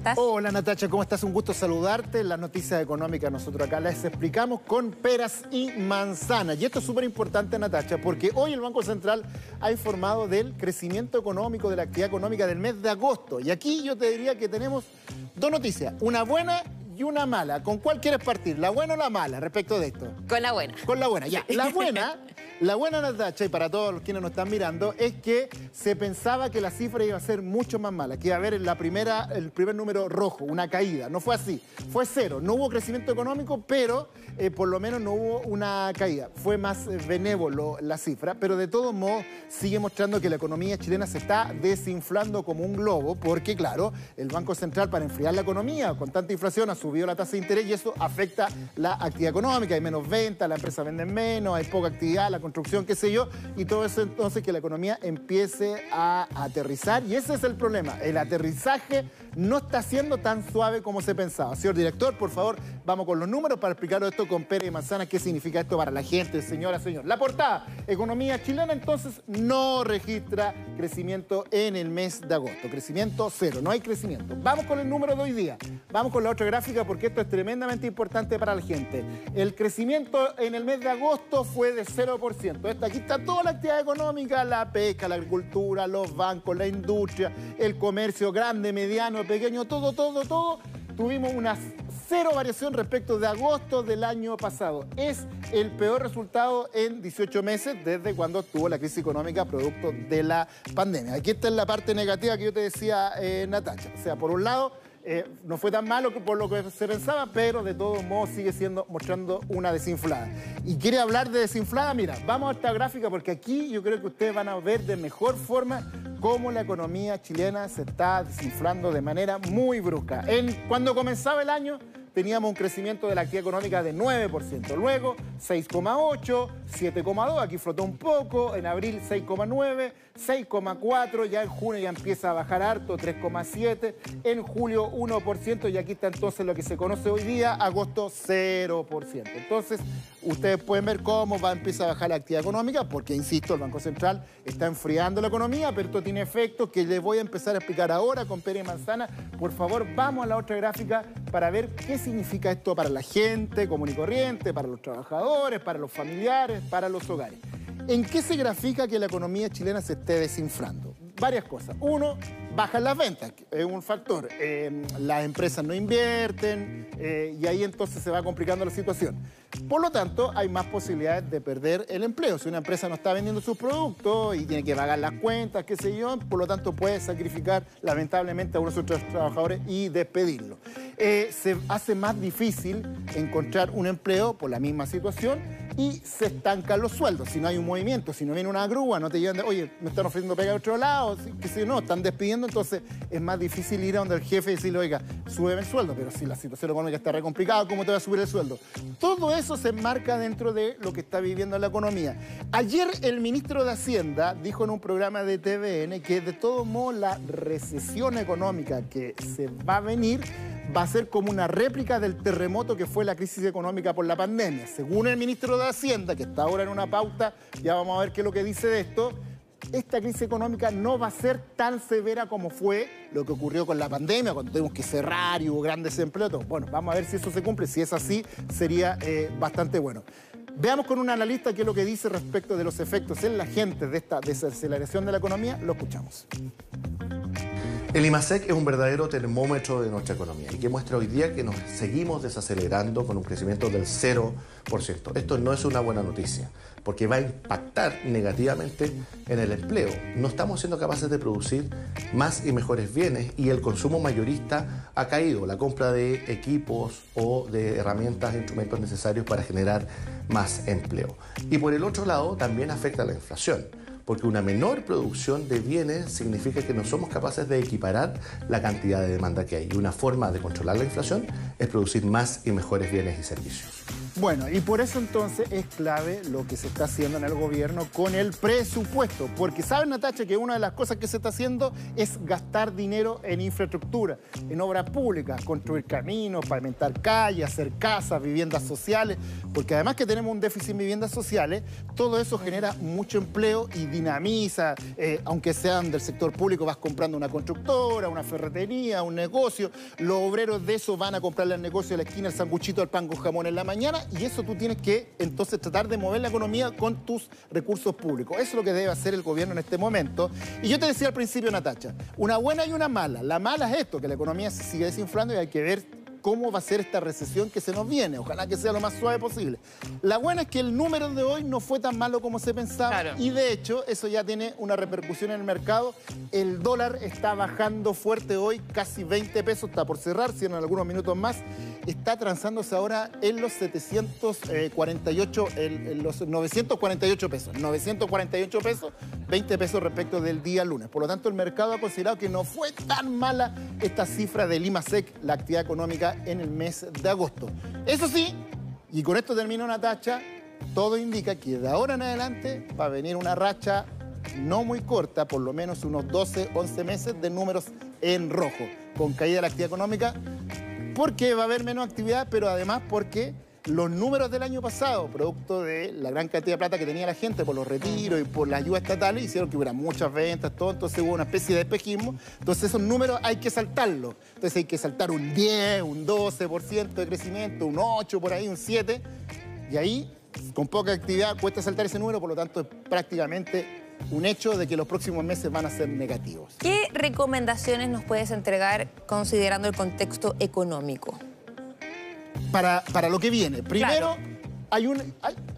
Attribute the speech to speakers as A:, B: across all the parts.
A: estás?
B: Hola Natacha, ¿cómo estás? Un gusto saludarte. Las noticias económicas nosotros acá las explicamos con peras y manzanas. Y esto es súper importante, Natacha, porque hoy el Banco Central ha informado del crecimiento económico, de la actividad económica del mes de agosto. Y aquí yo te diría que tenemos dos noticias, una buena y una mala. ¿Con cuál quieres partir? ¿La buena o la mala respecto de esto?
A: Con la buena.
B: Con la buena, ya. La buena la buena Natacha, y para todos los quienes nos están mirando, es que se pensaba que la cifra iba a ser mucho más mala, que iba a haber la primera, el primer número rojo, una caída. No fue así, fue cero. No hubo crecimiento económico, pero eh, por lo menos no hubo una caída. Fue más eh, benévolo la cifra, pero de todos modos sigue mostrando que la economía chilena se está desinflando como un globo, porque claro, el Banco Central para enfriar la economía con tanta inflación ha subido la tasa de interés y eso afecta la actividad económica. Hay menos ventas, la empresa vende menos, hay poca actividad, la construcción, qué sé yo, y todo eso entonces que la economía empiece a aterrizar. Y ese es el problema, el aterrizaje no está siendo tan suave como se pensaba. Señor director, por favor, vamos con los números para explicar esto con Pérez y Manzana, qué significa esto para la gente, señora, señor. La portada, economía chilena entonces no registra crecimiento en el mes de agosto, crecimiento cero, no hay crecimiento. Vamos con el número de hoy día, vamos con la otra gráfica porque esto es tremendamente importante para la gente. El crecimiento en el mes de agosto fue de 0%. Esto, aquí está toda la actividad económica, la pesca, la agricultura, los bancos, la industria, el comercio grande, mediano, pequeño, todo, todo, todo. Tuvimos una cero variación respecto de agosto del año pasado. Es el peor resultado en 18 meses desde cuando tuvo la crisis económica producto de la pandemia. Aquí está la parte negativa que yo te decía, eh, Natacha. O sea, por un lado, eh, no fue tan malo por lo que se pensaba, pero de todos modos sigue siendo mostrando una desinflada. Y quiere hablar de desinflada, mira, vamos a esta gráfica porque aquí yo creo que ustedes van a ver de mejor forma cómo la economía chilena se está desinflando de manera muy brusca. En, cuando comenzaba el año teníamos un crecimiento de la actividad económica de 9%, luego 6,8, 7,2, aquí flotó un poco, en abril 6,9, 6,4, ya en junio ya empieza a bajar harto, 3,7, en julio 1% y aquí está entonces lo que se conoce hoy día, agosto 0%. Entonces, ustedes pueden ver cómo va a empezar a bajar la actividad económica, porque, insisto, el Banco Central está enfriando la economía, pero esto tiene efectos que les voy a empezar a explicar ahora con Pérez Manzana. Por favor, vamos a la otra gráfica para ver qué significa esto para la gente común y corriente, para los trabajadores, para los familiares, para los hogares. ¿En qué se grafica que la economía chilena se esté desinflando? Varias cosas. Uno, bajan las ventas, es un factor. Eh, las empresas no invierten eh, y ahí entonces se va complicando la situación. Por lo tanto, hay más posibilidades de perder el empleo. Si una empresa no está vendiendo sus productos y tiene que pagar las cuentas, qué sé yo, por lo tanto puede sacrificar lamentablemente a uno de sus trabajadores y despedirlo. Eh, se hace más difícil encontrar un empleo por la misma situación y se estancan los sueldos. Si no hay un movimiento, si no viene una grúa, no te llevan de, oye, me están ofreciendo pega a otro lado, que si no, están despidiendo, entonces es más difícil ir a donde el jefe y decirle, oiga, sube el sueldo, pero si la situación económica está re complicada, ¿cómo te va a subir el sueldo? Todo eso se enmarca dentro de lo que está viviendo la economía. Ayer el ministro de Hacienda dijo en un programa de TVN que de todo modo la recesión económica que se va a venir va a ser como una réplica del terremoto que fue la crisis económica por la pandemia. Según el ministro de Hacienda, que está ahora en una pauta, ya vamos a ver qué es lo que dice de esto, esta crisis económica no va a ser tan severa como fue lo que ocurrió con la pandemia, cuando tuvimos que cerrar y hubo gran desempleo. Bueno, vamos a ver si eso se cumple. Si es así, sería eh, bastante bueno. Veamos con un analista qué es lo que dice respecto de los efectos en la gente de esta desaceleración de la economía. Lo escuchamos.
C: El IMASEC es un verdadero termómetro de nuestra economía y que muestra hoy día que nos seguimos desacelerando con un crecimiento del 0%. Esto no es una buena noticia porque va a impactar negativamente en el empleo. No estamos siendo capaces de producir más y mejores bienes y el consumo mayorista ha caído. La compra de equipos o de herramientas e instrumentos necesarios para generar más empleo. Y por el otro lado también afecta la inflación porque una menor producción de bienes significa que no somos capaces de equiparar la cantidad de demanda que hay. Y una forma de controlar la inflación es producir más y mejores bienes y servicios.
B: Bueno, y por eso entonces es clave lo que se está haciendo en el gobierno con el presupuesto, porque saben, Natacha, que una de las cosas que se está haciendo es gastar dinero en infraestructura, en obras públicas, construir caminos, pavimentar calles, hacer casas, viviendas sociales, porque además que tenemos un déficit en viviendas sociales, todo eso genera mucho empleo y dinamiza, eh, aunque sean del sector público, vas comprando una constructora, una ferretería, un negocio, los obreros de eso van a comprarle al negocio de la esquina el sanguchito al pan con jamón en la mañana y eso tú tienes que entonces tratar de mover la economía con tus recursos públicos. Eso es lo que debe hacer el gobierno en este momento. Y yo te decía al principio, Natacha, una buena y una mala. La mala es esto, que la economía se sigue desinflando y hay que ver cómo va a ser esta recesión que se nos viene. Ojalá que sea lo más suave posible. La buena es que el número de hoy no fue tan malo como se pensaba y de hecho eso ya tiene una repercusión en el mercado. El dólar está bajando fuerte hoy, casi 20 pesos, está por cerrar, si en algunos minutos más. Está transándose ahora en los 748, en los 948 pesos. 948 pesos, 20 pesos respecto del día lunes. Por lo tanto, el mercado ha considerado que no fue tan mala esta cifra de Lima Sec, la actividad económica en el mes de agosto. Eso sí, y con esto termino una tacha, todo indica que de ahora en adelante va a venir una racha no muy corta, por lo menos unos 12, 11 meses de números en rojo, con caída de la actividad económica, porque va a haber menos actividad, pero además porque los números del año pasado, producto de la gran cantidad de plata que tenía la gente por los retiros y por la ayuda estatal, hicieron que hubiera muchas ventas, todo, entonces hubo una especie de espejismo. Entonces esos números hay que saltarlos. Entonces hay que saltar un 10, un 12% de crecimiento, un 8 por ahí, un 7. Y ahí, con poca actividad, cuesta saltar ese número, por lo tanto es prácticamente un hecho de que los próximos meses van a ser negativos.
A: ¿Qué recomendaciones nos puedes entregar considerando el contexto económico?
B: Para, para lo que viene. Primero, hay un,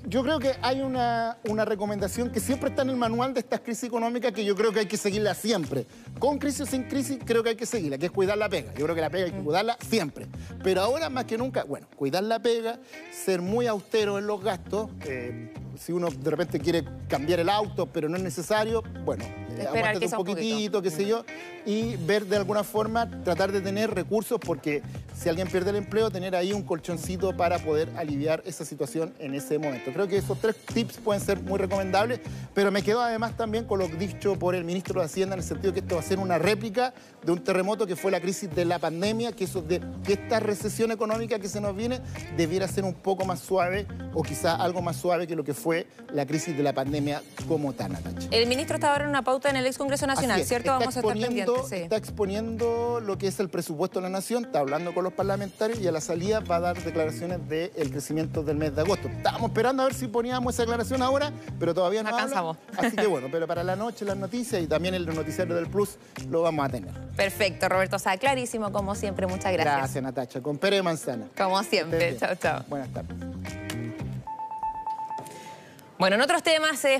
B: yo creo que hay una, una, recomendación que siempre está en el manual de estas crisis económicas que yo creo que hay que seguirla siempre. Con crisis o sin crisis, creo que hay que seguirla, que es cuidar la pega. Yo creo que la pega hay que mm. cuidarla siempre. Pero ahora más que nunca, bueno, cuidar la pega, ser muy austero en los gastos. Eh, si uno de repente quiere cambiar el auto, pero no es necesario, bueno, aguántate un poquitito, qué sé yo, y ver de alguna forma, tratar de tener recursos, porque si alguien pierde el empleo, tener ahí un colchoncito para poder aliviar esa situación en ese momento. Creo que esos tres tips pueden ser muy recomendables, pero me quedo además también con lo dicho por el ministro de Hacienda en el sentido que esto va a ser una réplica de un terremoto que fue la crisis de la pandemia, que, eso de, que esta recesión económica que se nos viene debiera ser un poco más suave o quizá algo más suave que lo que fue la crisis de la pandemia como tal,
A: El ministro está ahora en una pauta en el ex Congreso Nacional, ¿cierto?
B: Vamos a estar pendientes. Está exponiendo lo que es el presupuesto de la Nación, está hablando con los parlamentarios y a la salida va a dar declaraciones del crecimiento del mes de agosto. Estábamos esperando a ver si poníamos esa declaración ahora, pero todavía no
A: Alcanzamos.
B: Así que bueno, pero para la noche las noticias y también el noticiario del Plus lo vamos a tener.
A: Perfecto, Roberto Sá, clarísimo como siempre, muchas gracias.
B: Gracias, Natacha. Con Pere Manzana.
A: Como siempre, chao, chao.
B: Buenas tardes.
A: Bueno, en otros temas...